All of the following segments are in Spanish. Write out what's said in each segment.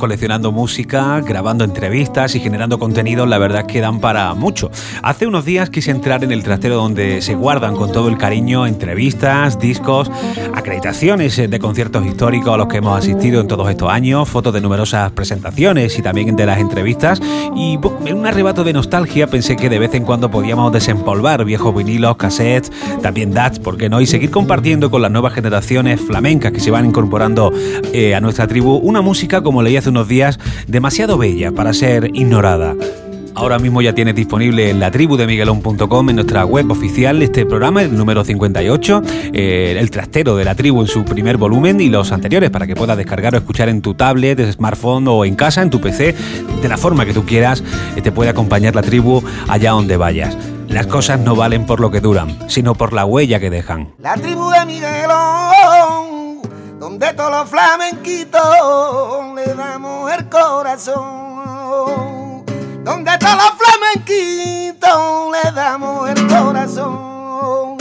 coleccionando música, grabando entrevistas y generando contenido, la verdad es que dan para mucho. Hace unos días quise entrar en el trastero donde se guardan con todo el cariño entrevistas, discos, de conciertos históricos a los que hemos asistido en todos estos años, fotos de numerosas presentaciones y también de las entrevistas. Y en un arrebato de nostalgia pensé que de vez en cuando podíamos desempolvar viejos vinilos, cassettes, también DATs, ¿por qué no? Y seguir compartiendo con las nuevas generaciones flamencas que se van incorporando eh, a nuestra tribu una música, como leí hace unos días, demasiado bella para ser ignorada. Ahora mismo ya tienes disponible en la tribu de Miguelón.com en nuestra web oficial este programa, el número 58, eh, el trastero de la tribu en su primer volumen y los anteriores para que puedas descargar o escuchar en tu tablet, smartphone o en casa, en tu PC, de la forma que tú quieras, eh, te puede acompañar la tribu allá donde vayas. Las cosas no valen por lo que duran, sino por la huella que dejan. La tribu de Miguelón, donde todos los flamenquitos le damos el corazón. Donde todos los flamenquitos le damos el corazón.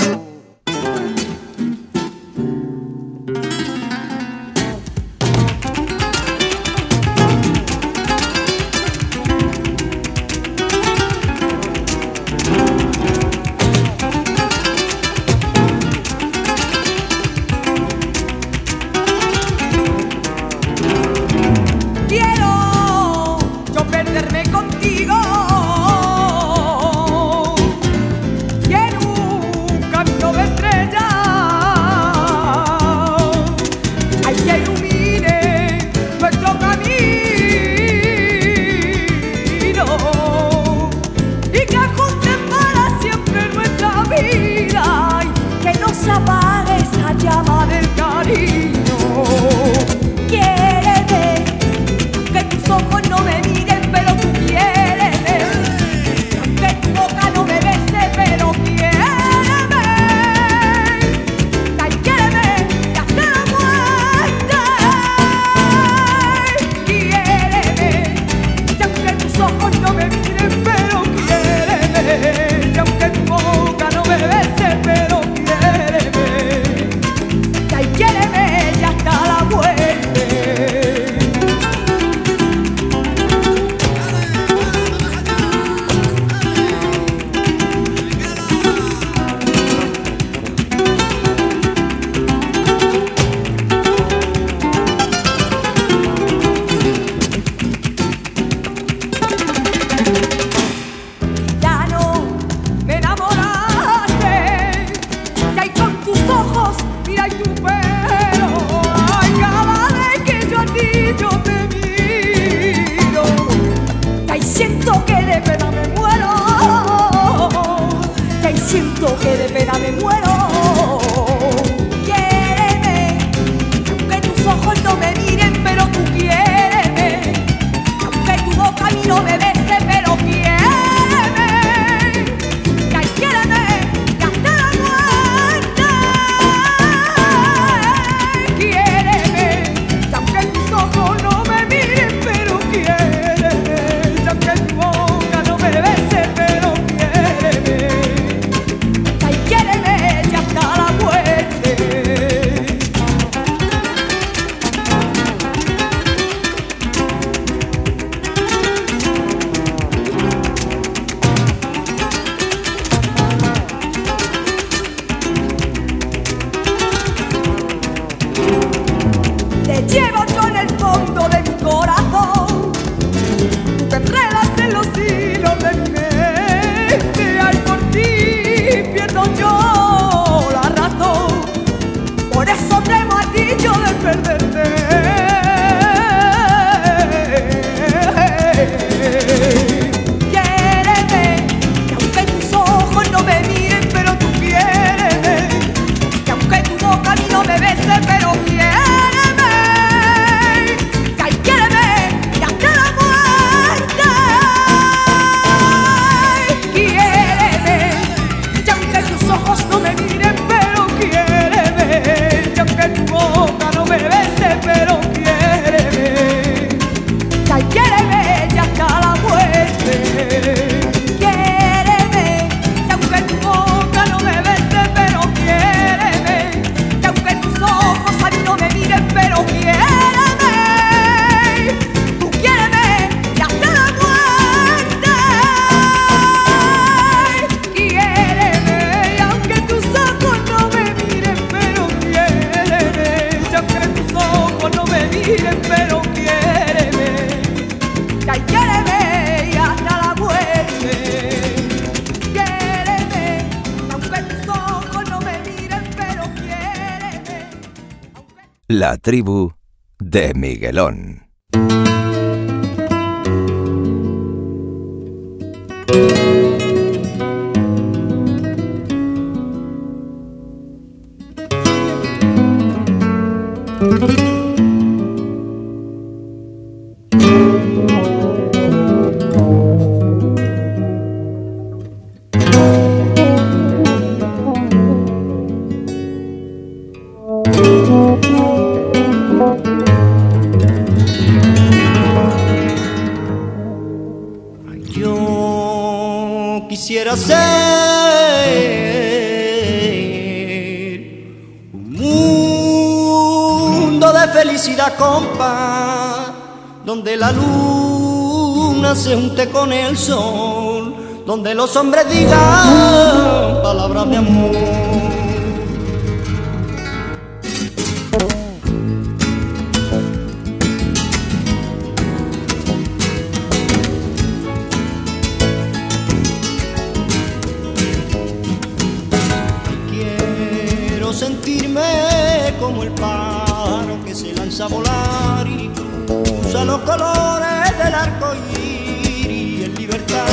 que de pena me muero. La tribu de Miguelón. Luna se junte con el sol, donde los hombres digan palabras de amor. Quiero sentirme como el pájaro que se lanza a volar usa los colores del arco iris en libertad.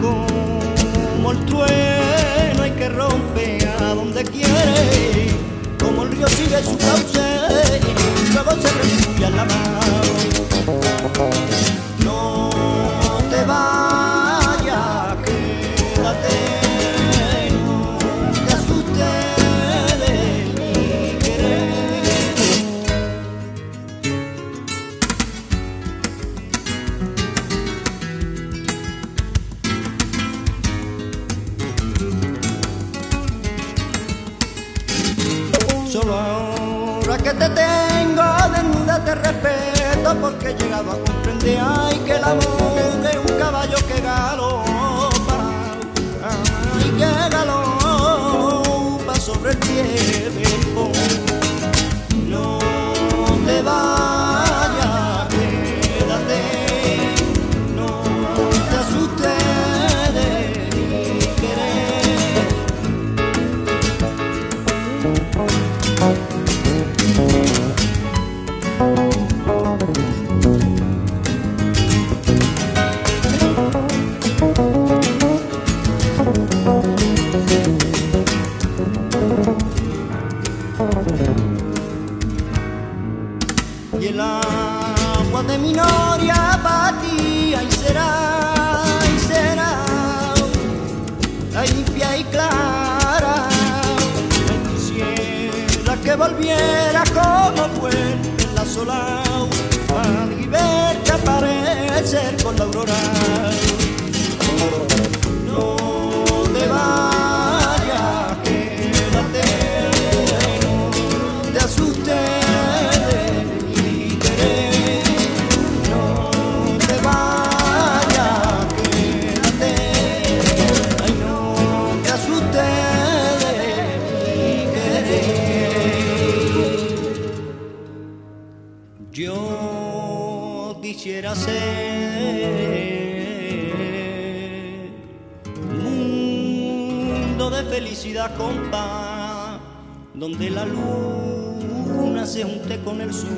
Como el trueno y que rompe a donde quiere, como el río sigue su cauce y luego se refugia en la mar. Porque he llegado a comprender. Ay, que el amor volviera como vuelve la sola para verte aparecer con la aurora. No te quisiera ser mundo de felicidad con paz, donde la luna se junte con el sol,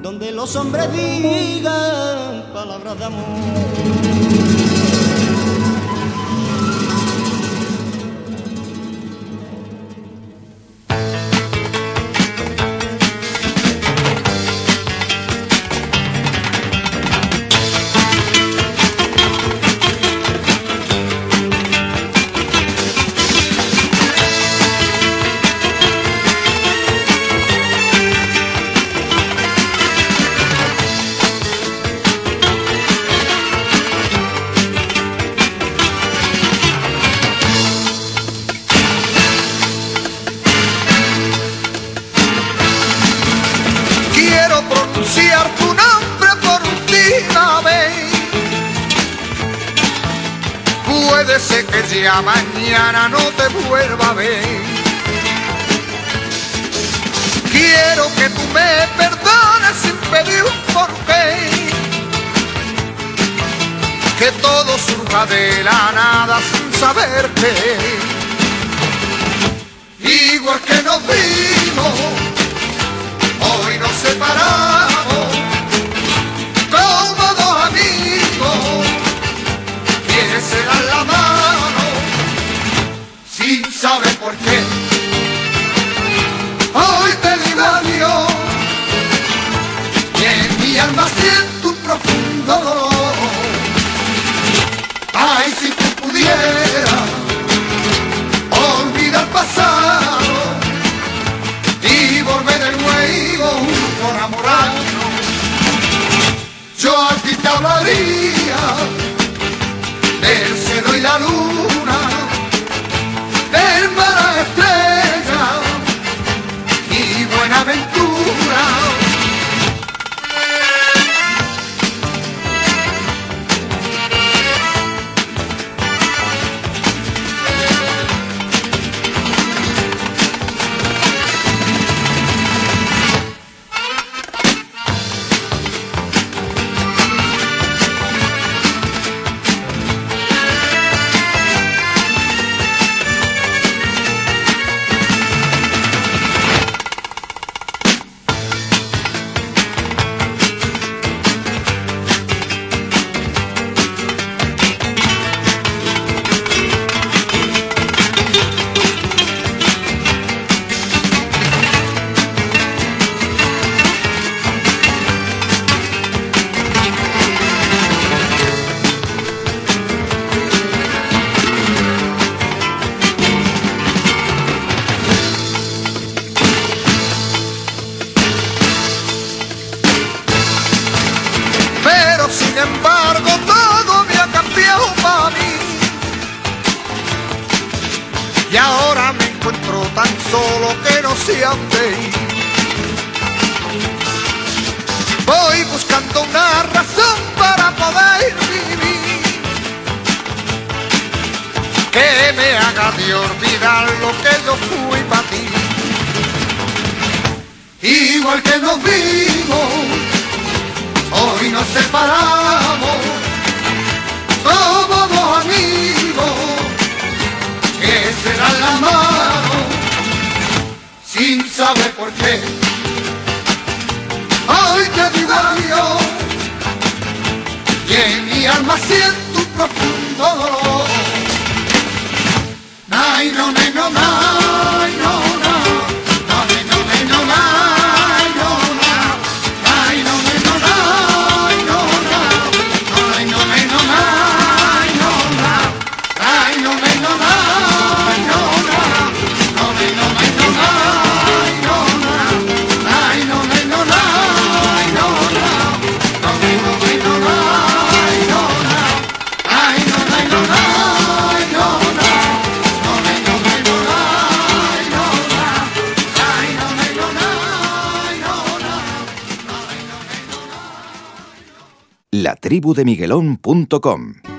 donde los hombres digan palabras de amor. Puede ser que ya mañana no te vuelva a ver. Quiero que tú me perdones sin pedir un porqué. Que todo surja de la nada sin saberte. Igual que nos vimos, hoy nos separamos. sabe por qué. Hoy te digo y en mi alma siento un profundo. latribudemiguelón.com.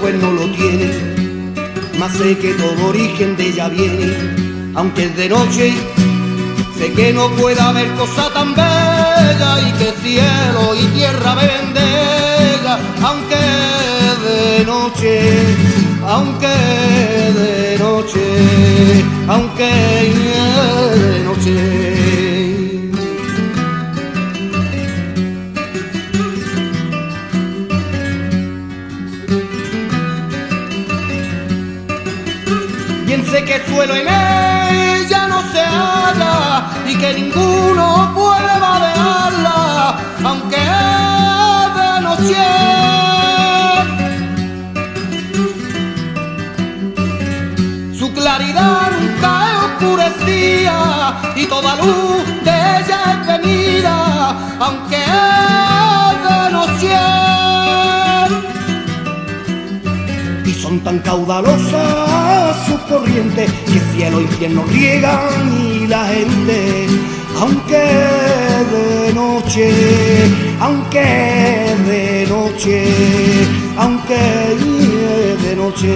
pues no lo tiene, mas sé que todo origen de ella viene, aunque es de noche, sé que no puede haber cosa tan bella y que cielo y tierra me bendiga, aunque de noche, aunque de noche, aunque de noche. Que suelo en ella no se halla y que ninguno puede vadearla, aunque es de noche. Su claridad nunca es oscurecida y toda luz de ella es venida, aunque es de noche son tan caudalosas sus corrientes que cielo e infierno riegan y la gente, aunque de noche, aunque de noche, aunque de noche.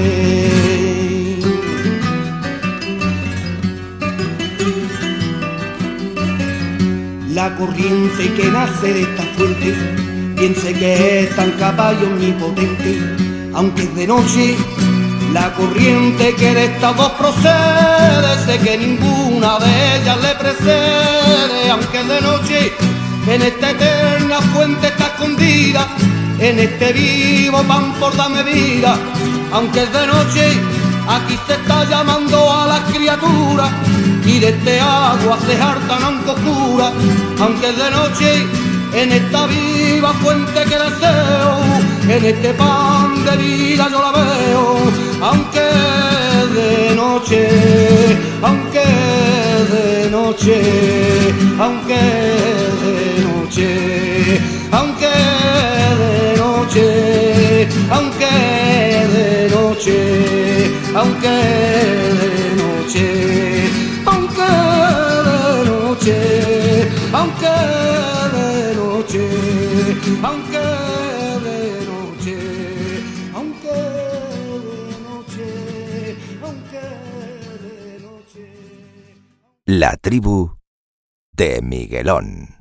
La corriente que nace de esta fuente, piense que es tan capaz y omnipotente, aunque es de noche, la corriente que de estas dos procede, sé que ninguna de ellas le precede, aunque es de noche, en esta eterna fuente está escondida, en este vivo pan por darme vida, aunque es de noche, aquí se está llamando a las criaturas, y de este agua se hartan aunque oscura, aunque es de noche, en esta viva fuente que deseo, en este pan de vida yo la veo, aunque de noche, aunque de noche, aunque de noche, aunque de noche, aunque de noche, aunque de noche, aunque de noche, aunque de La tribu de Miguelón.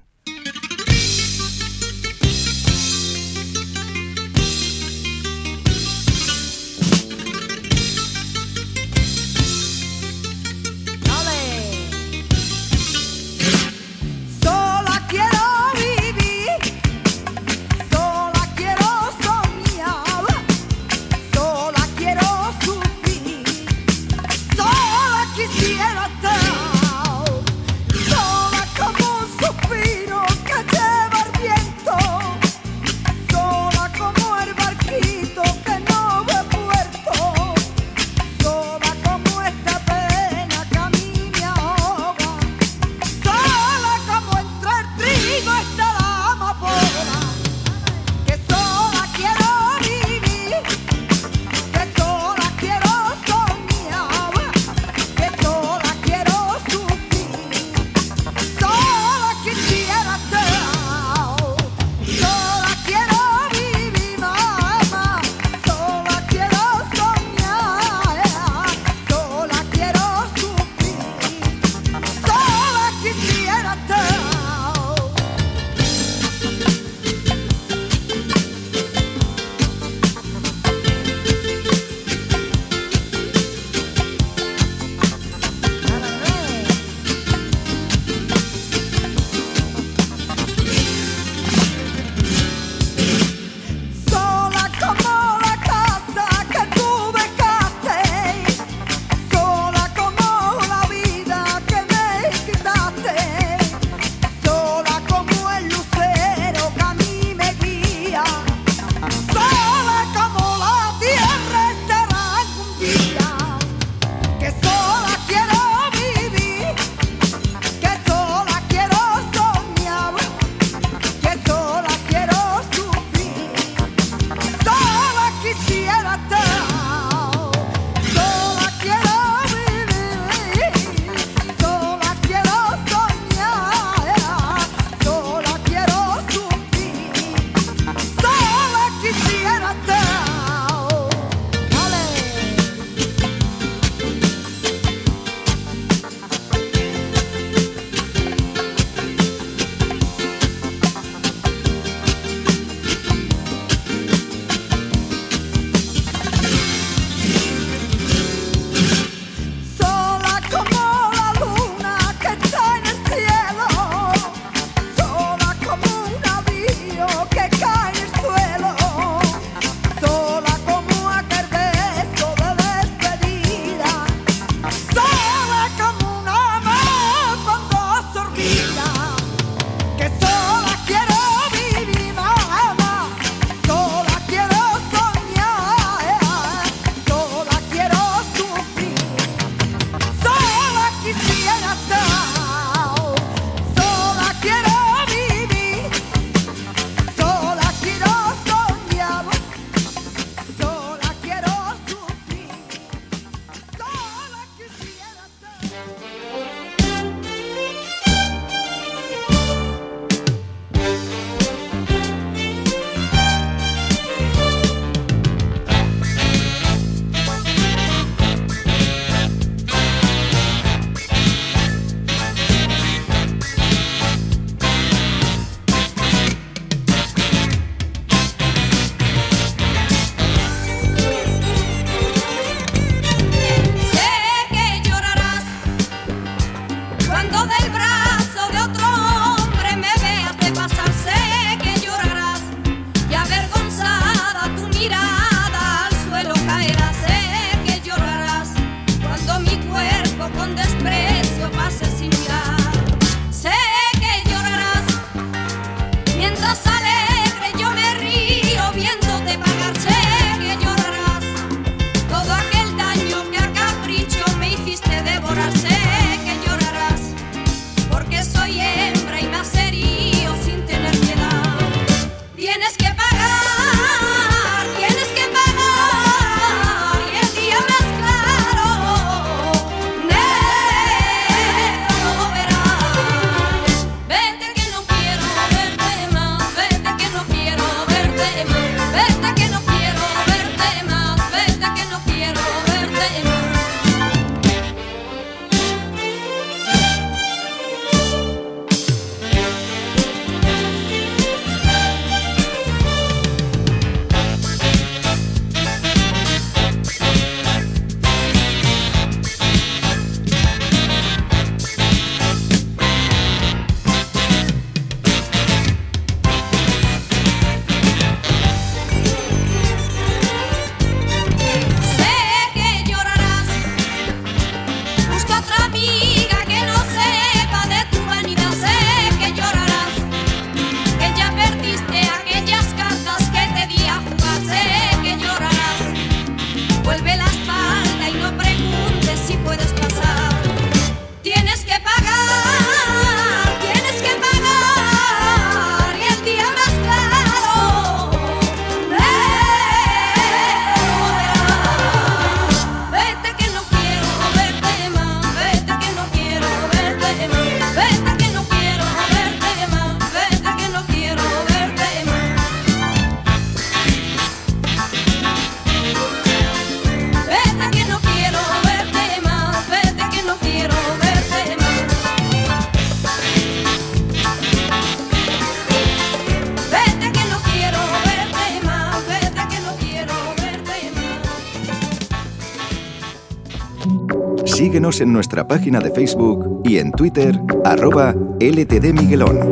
Síguenos en nuestra página de Facebook y en Twitter, arroba LTDMiguelón.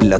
La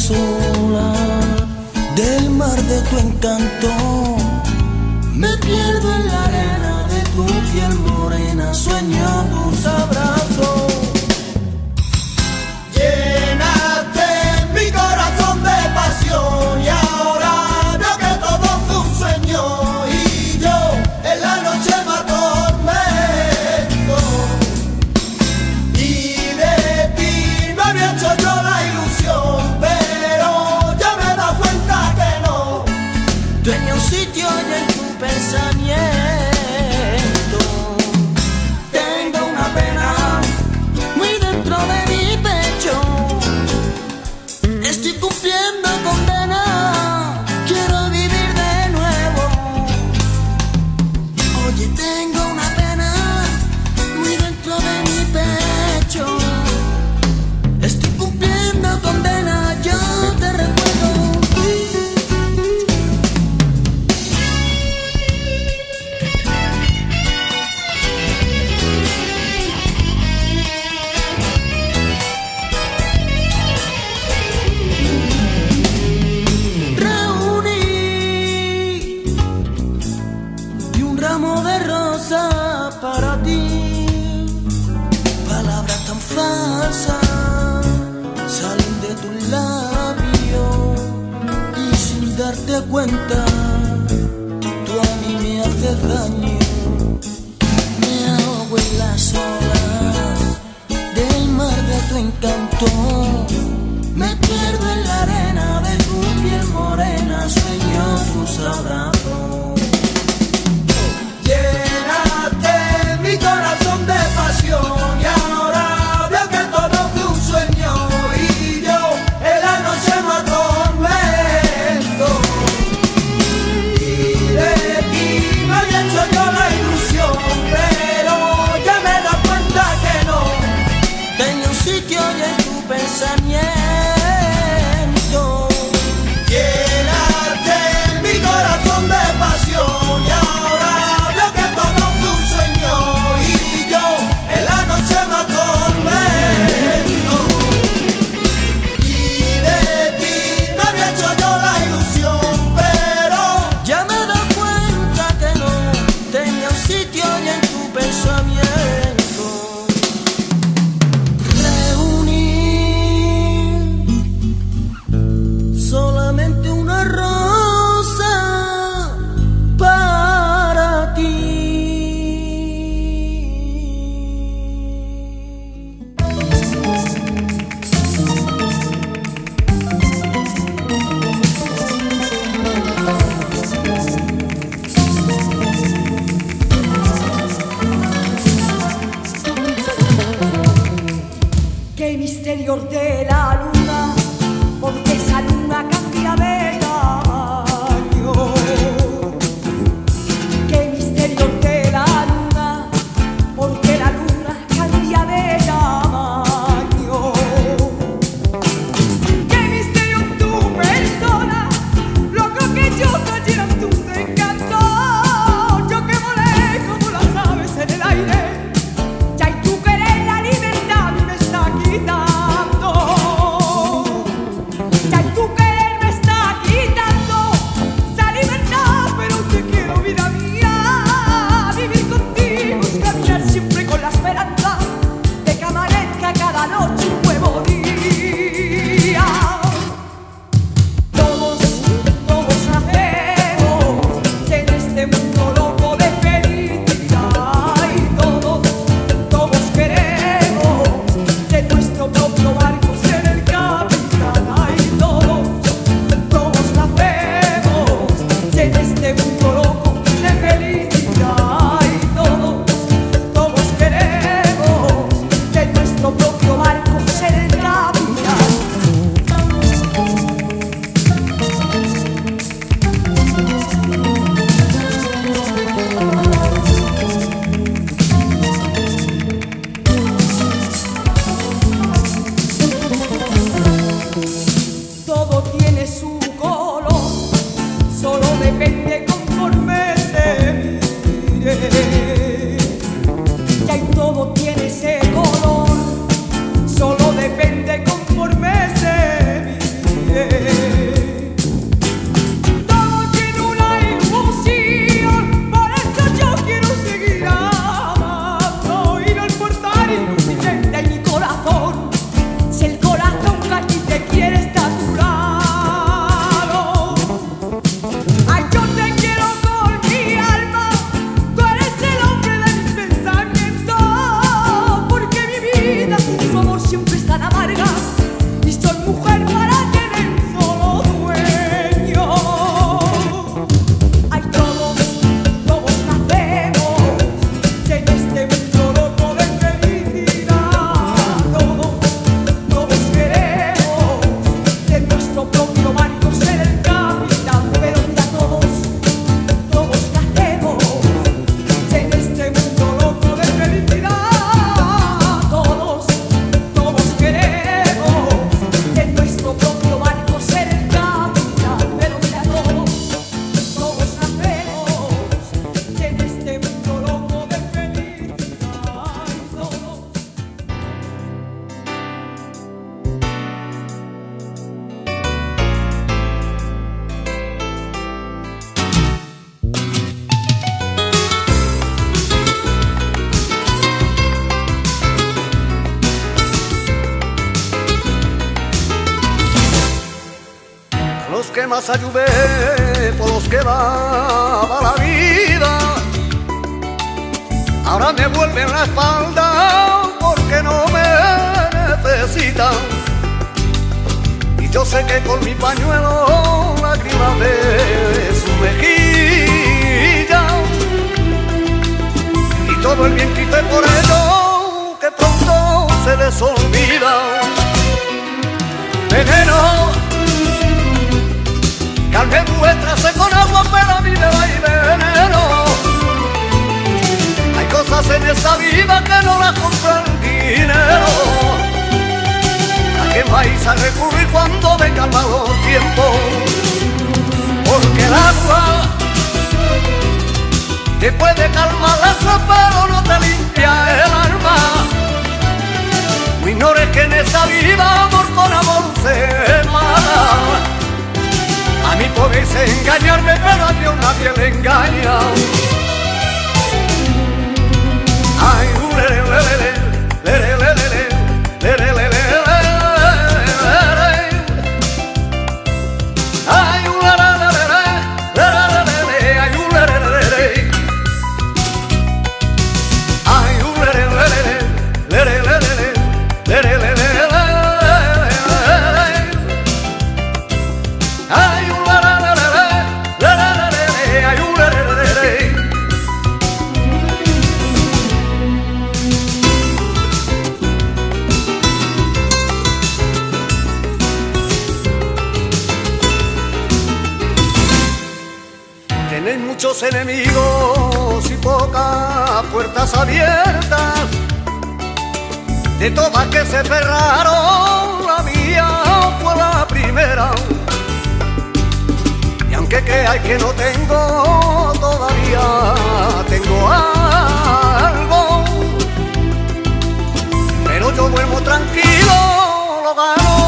sola del mar de tu encanto. Me pierdo en la arena de tu piel morena, sueño tú sabrás. Más ayudé, por los que daba la vida. Ahora me vuelven la espalda porque no me necesitan. Y yo sé que con mi pañuelo lágrimas de su mejilla. Y todo el bien que hice por ello, que pronto se les olvida. En esta vida que no las compra el dinero. ¿A qué vais a recurrir cuando vengan malos tiempos? Porque el agua te puede calmar la pero no te limpia el alma. No ignores que en esta vida amor con amor se mata. A mí podéis engañarme, pero a Dios nadie le engaña. Ay, enemigos y pocas puertas abiertas. De todas que se cerraron, la mía fue la primera. Y aunque creáis que no tengo, todavía tengo algo. Pero yo duermo tranquilo, lo gano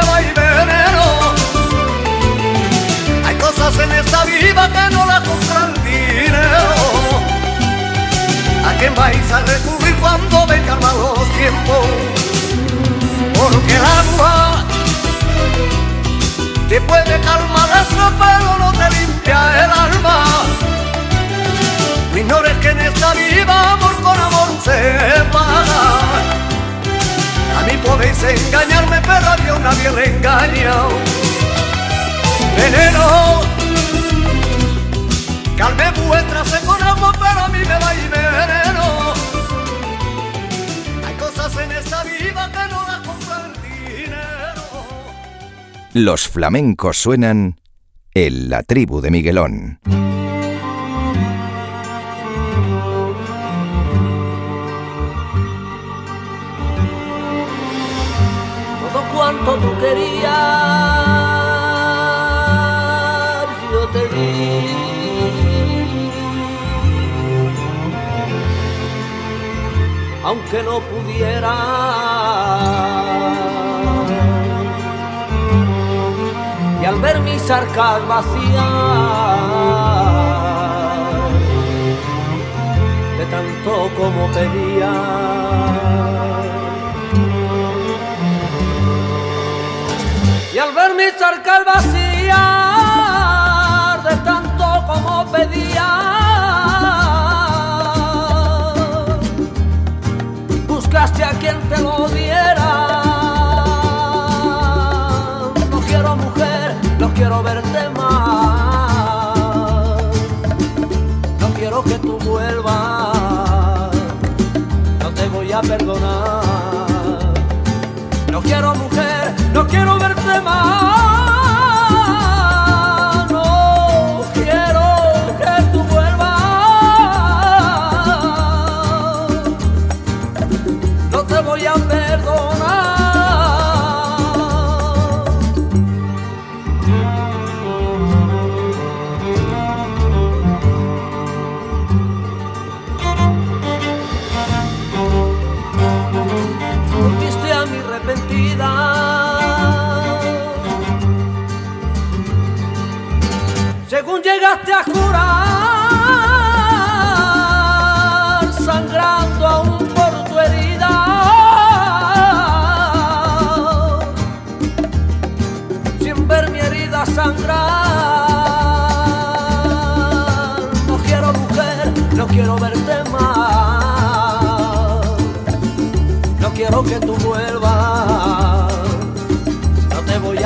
veneno. Hay cosas en esta vida que no las compra dinero. ¿A quién vais a recurrir cuando vengan malos tiempos? Porque el agua te puede calmar sed, pero no te limpia el alma. No ignores que en esta vida amor con amor se paga. A mí podéis engañarme, pero a Dios nadie le engaña. Veneno, calme vuestra sed con agua, pero a mí me va y veneno. Hay cosas en esta vida que no las compra el dinero. Los flamencos suenan en la tribu de Miguelón. Cuanto tú querías, yo te di. Aunque no pudiera, y al ver mis arcas vacías, de tanto como pedía. Y al ver mis arcas vacías de tanto como pedía, buscaste a quien te lo diera. No quiero mujer, no quiero verte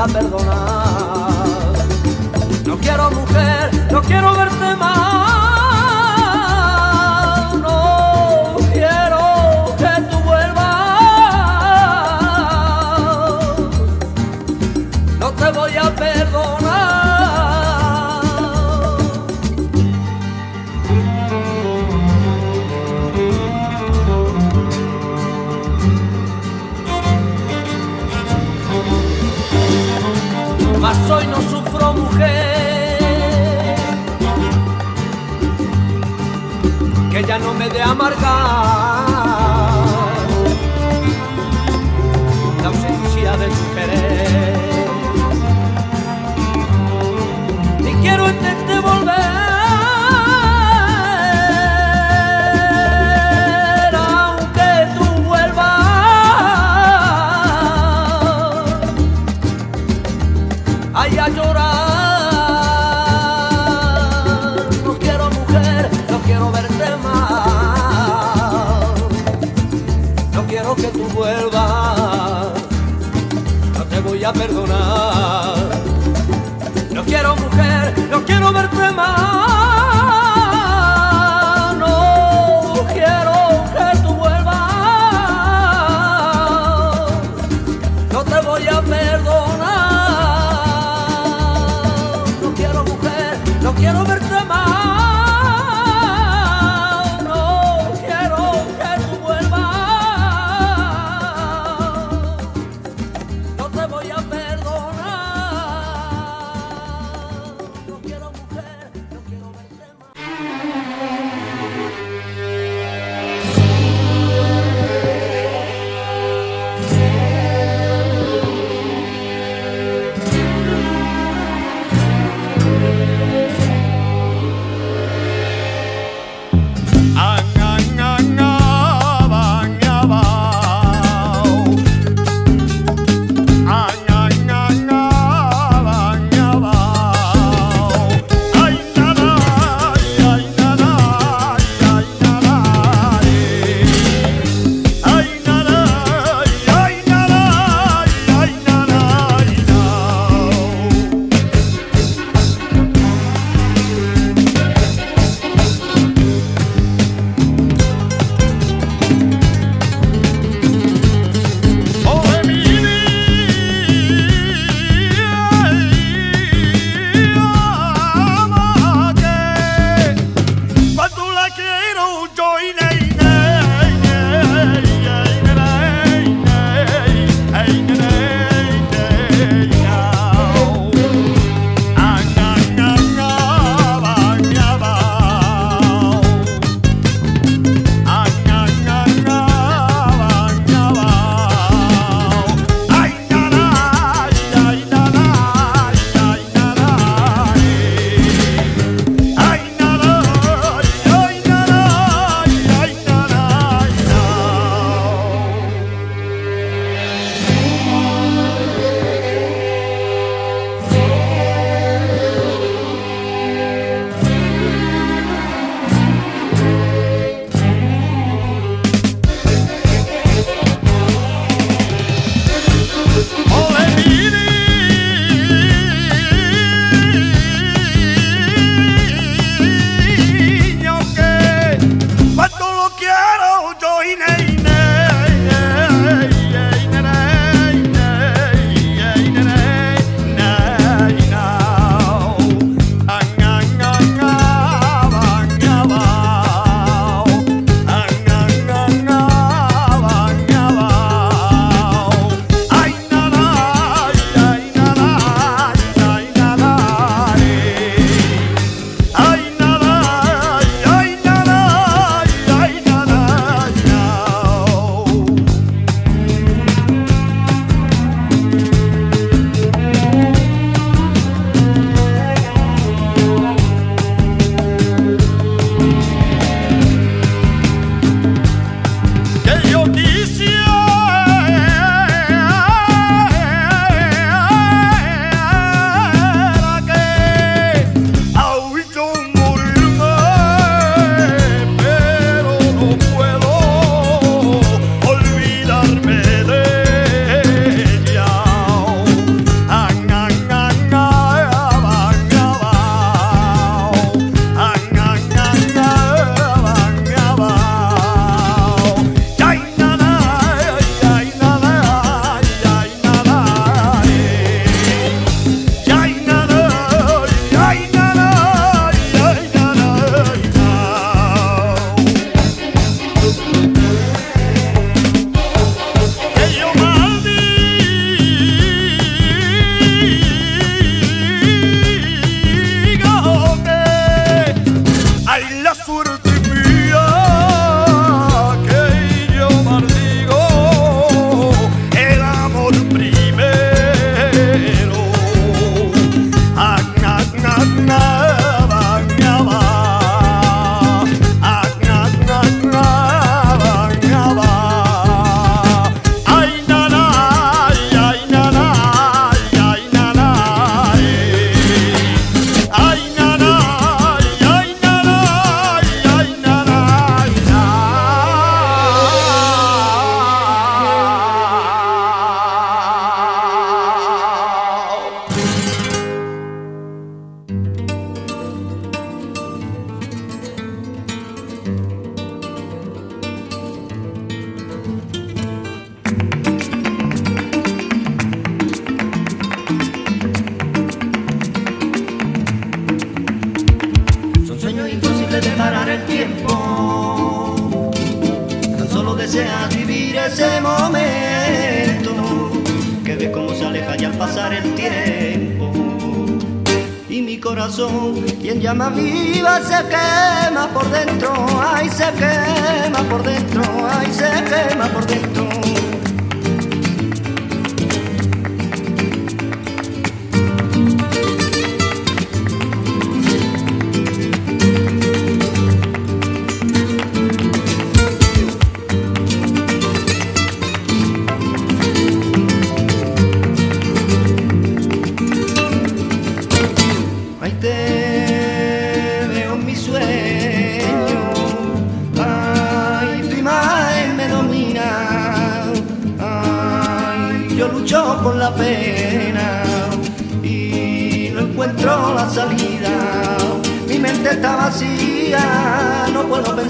perdonar. No quiero mujer, no quiero verte más.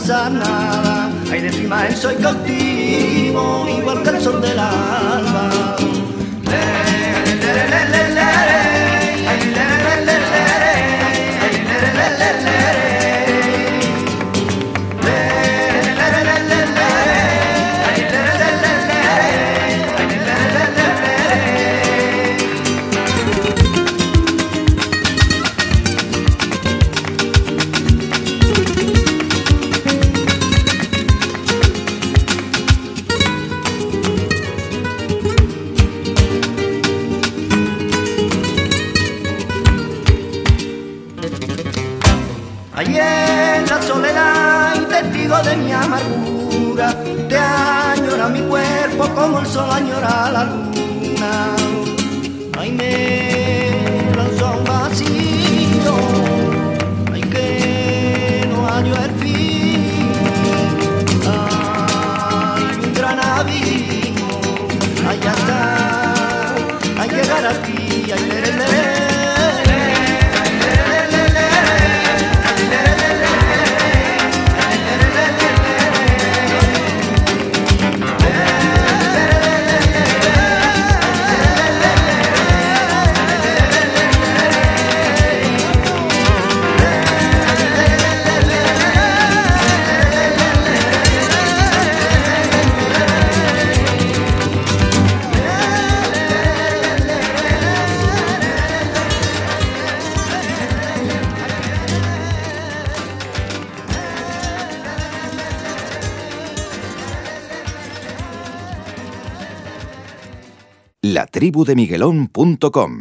pensar nada. Ay, de mi imagen soy cautivo, igual que el sol del alma. tribudemiguelón.com.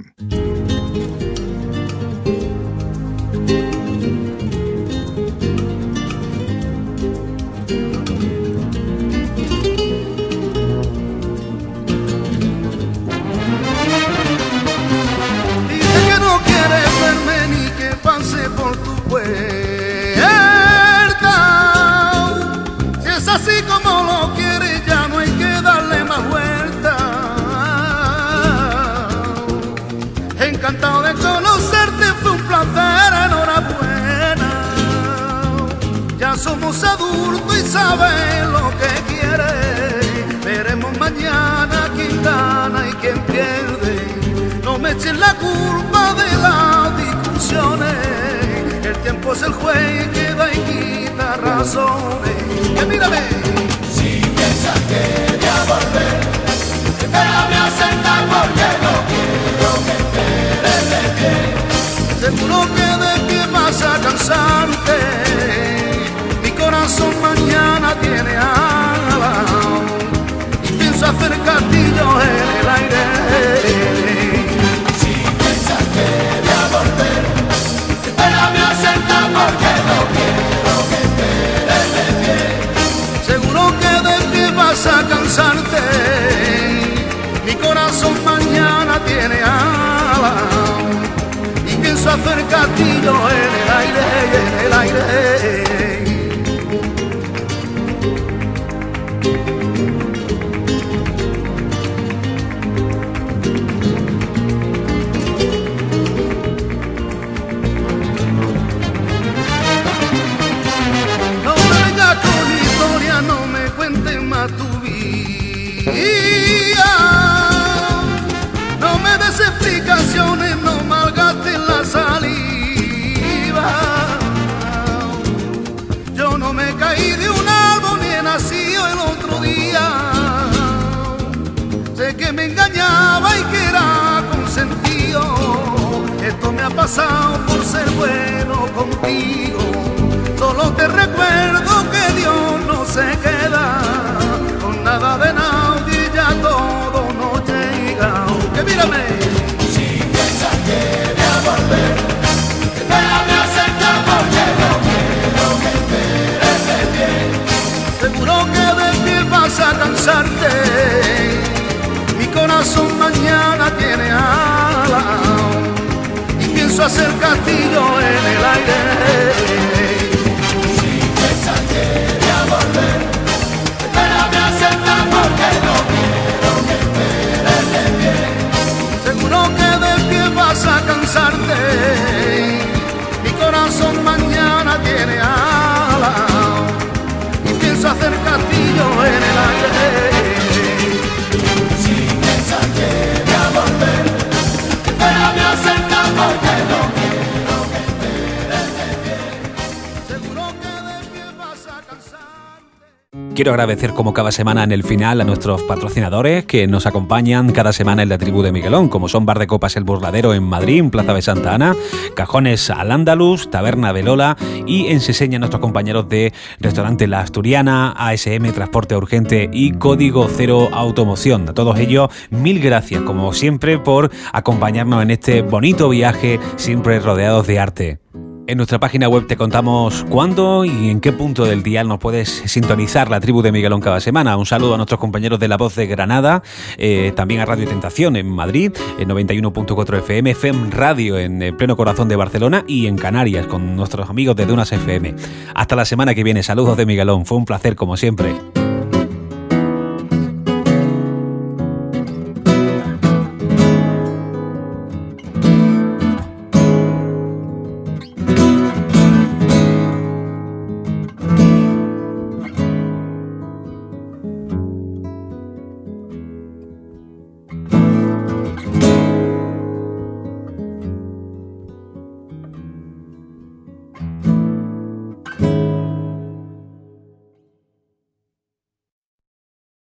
si es la curva de las discusiones, el tiempo es el juez que da y quita razones. Que mírame, si piensas que voy a volver, espérame a sentar porque no quiero que esperes de. Seguro que de pie vas a cansarte, mi corazón mañana tiene alas y pienso hacer castillo Quiero agradecer como cada semana en el final a nuestros patrocinadores que nos acompañan cada semana en la tribu de Miguelón, como son Bar de Copas El Burladero en Madrid, Plaza de Santa Ana, Cajones al Andalus, Taberna de Lola y en Seseña nuestros compañeros de Restaurante La Asturiana, ASM Transporte Urgente y Código Cero Automoción. A todos ellos, mil gracias como siempre por acompañarnos en este bonito viaje, siempre rodeados de arte. En nuestra página web te contamos cuándo y en qué punto del día nos puedes sintonizar la tribu de Miguelón cada semana. Un saludo a nuestros compañeros de La Voz de Granada, eh, también a Radio Tentación en Madrid, en 91.4 FM, FEM Radio en el pleno corazón de Barcelona y en Canarias con nuestros amigos de Dunas FM. Hasta la semana que viene. Saludos de Miguelón. Fue un placer como siempre.